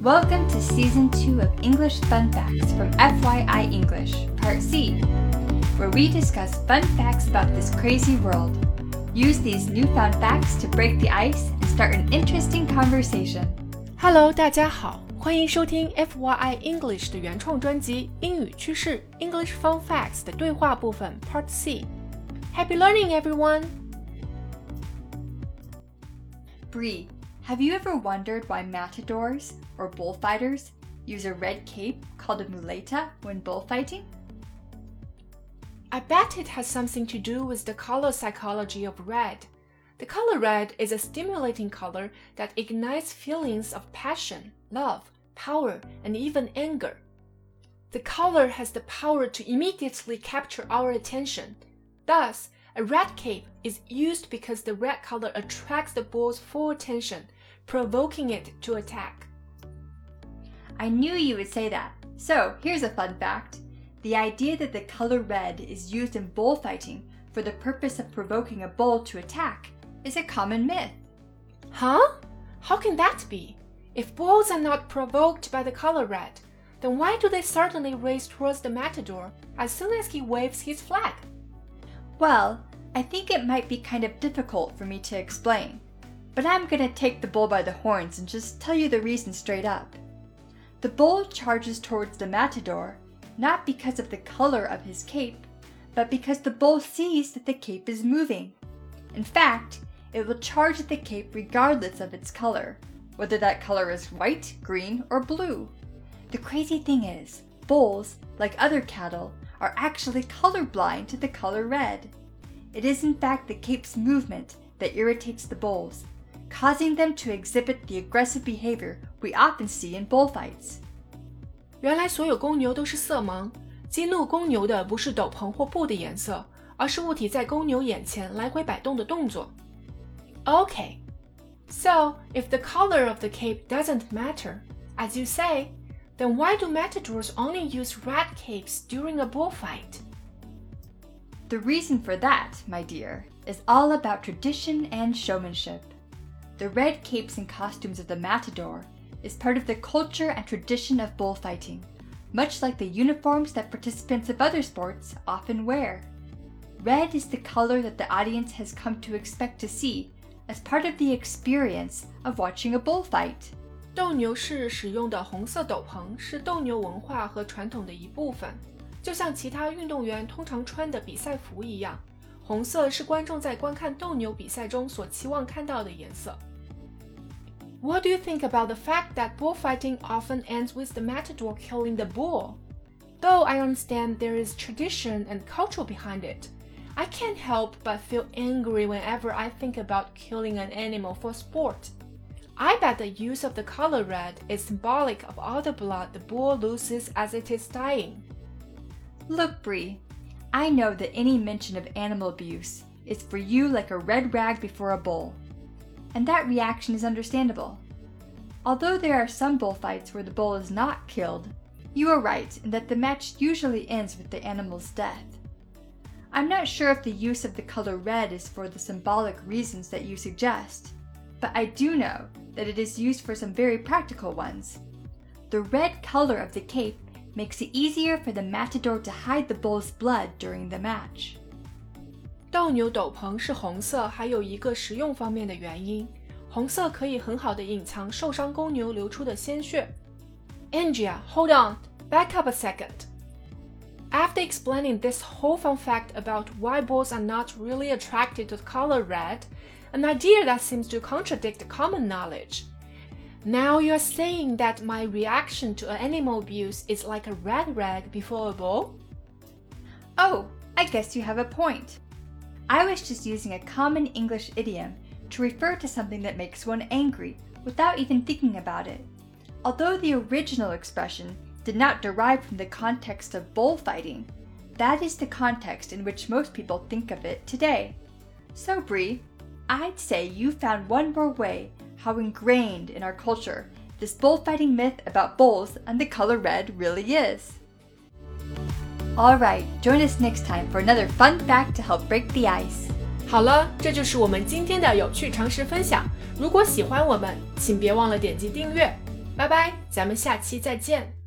Welcome to Season 2 of English Fun Facts from FYI English, Part C, where we discuss fun facts about this crazy world. Use these newfound facts to break the ice and start an interesting conversation. Hello，大家好，欢迎收听 FYI English 的原创专辑《英语趋势 English Fun Facts》的对话部分 Part C。Happy learning, everyone! Bree, have you ever wondered why matadors, or bullfighters, use a red cape called a muleta when bullfighting? I bet it has something to do with the color psychology of red. The color red is a stimulating color that ignites feelings of passion, love, power, and even anger. The color has the power to immediately capture our attention. Thus, a red cape is used because the red color attracts the bull's full attention, provoking it to attack. I knew you would say that. So, here's a fun fact. The idea that the color red is used in bullfighting for the purpose of provoking a bull to attack is a common myth. Huh? How can that be? If bulls are not provoked by the color red, then why do they suddenly race towards the matador as soon as he waves his flag? Well, I think it might be kind of difficult for me to explain, but I'm gonna take the bull by the horns and just tell you the reason straight up. The bull charges towards the matador not because of the color of his cape, but because the bull sees that the cape is moving. In fact, it will charge at the cape regardless of its color, whether that color is white, green, or blue. The crazy thing is, bulls, like other cattle, are actually colorblind to the color red. It is in fact the cape's movement that irritates the bulls, causing them to exhibit the aggressive behavior we often see in bullfights. 原来所有公牛都是色盲，激怒公牛的不是斗篷或布的颜色，而是物体在公牛眼前来回摆动的动作。Okay, so if the color of the cape doesn't matter, as you say, then why do matadors only use red capes during a bullfight? The reason for that, my dear, is all about tradition and showmanship. The red capes and costumes of the matador is part of the culture and tradition of bullfighting, much like the uniforms that participants of other sports often wear. Red is the color that the audience has come to expect to see as part of the experience of watching a bullfight. 斗牛士使用的红色斗篷是斗牛文化和传统的一部分，就像其他运动员通常穿的比赛服一样， 红色是观众在观看斗牛比赛中所期望看到的颜色。What do you think about the fact that bullfighting often ends with the matador killing the bull? Though I understand there is tradition and culture behind it, I can't help but feel angry whenever I think about killing an animal for sport. I bet the use of the color red is symbolic of all the blood the bull loses as it is dying. Look, Bree, I know that any mention of animal abuse is for you like a red rag before a bull, and that reaction is understandable. Although there are some bullfights where the bull is not killed, you are right in that the match usually ends with the animal's death. I'm not sure if the use of the color red is for the symbolic reasons that you suggest, but I do know that it is used for some very practical ones. The red color of the cape makes it easier for the matador to hide the bull's blood during the match. 斗牛斗篷是红色，还有一个实用方面的原因，红色可以很好的隐藏受伤公牛流出的鲜血。Angia, hold on, back up a second. After explaining this whole fun fact about why bulls are not really attracted to the color red, an idea that seems to contradict common knowledge. now you're saying that my reaction to animal abuse is like a red rag before a bull? Oh, I guess you have a point. I was just using a common English idiom to refer to something that makes one angry without even thinking about it. Although the original expression did not derive from the context of bullfighting, that is the context in which most people think of it today. So, Bree, I'd say you found one more way how ingrained in our culture this bullfighting myth about bulls and the color red really is. Alright, join us next time for another fun fact to help break the ice. 好了，这就是我们今天的有趣常识分享。如果喜欢我们，请别忘了点击订阅。 拜拜，咱们下期再见。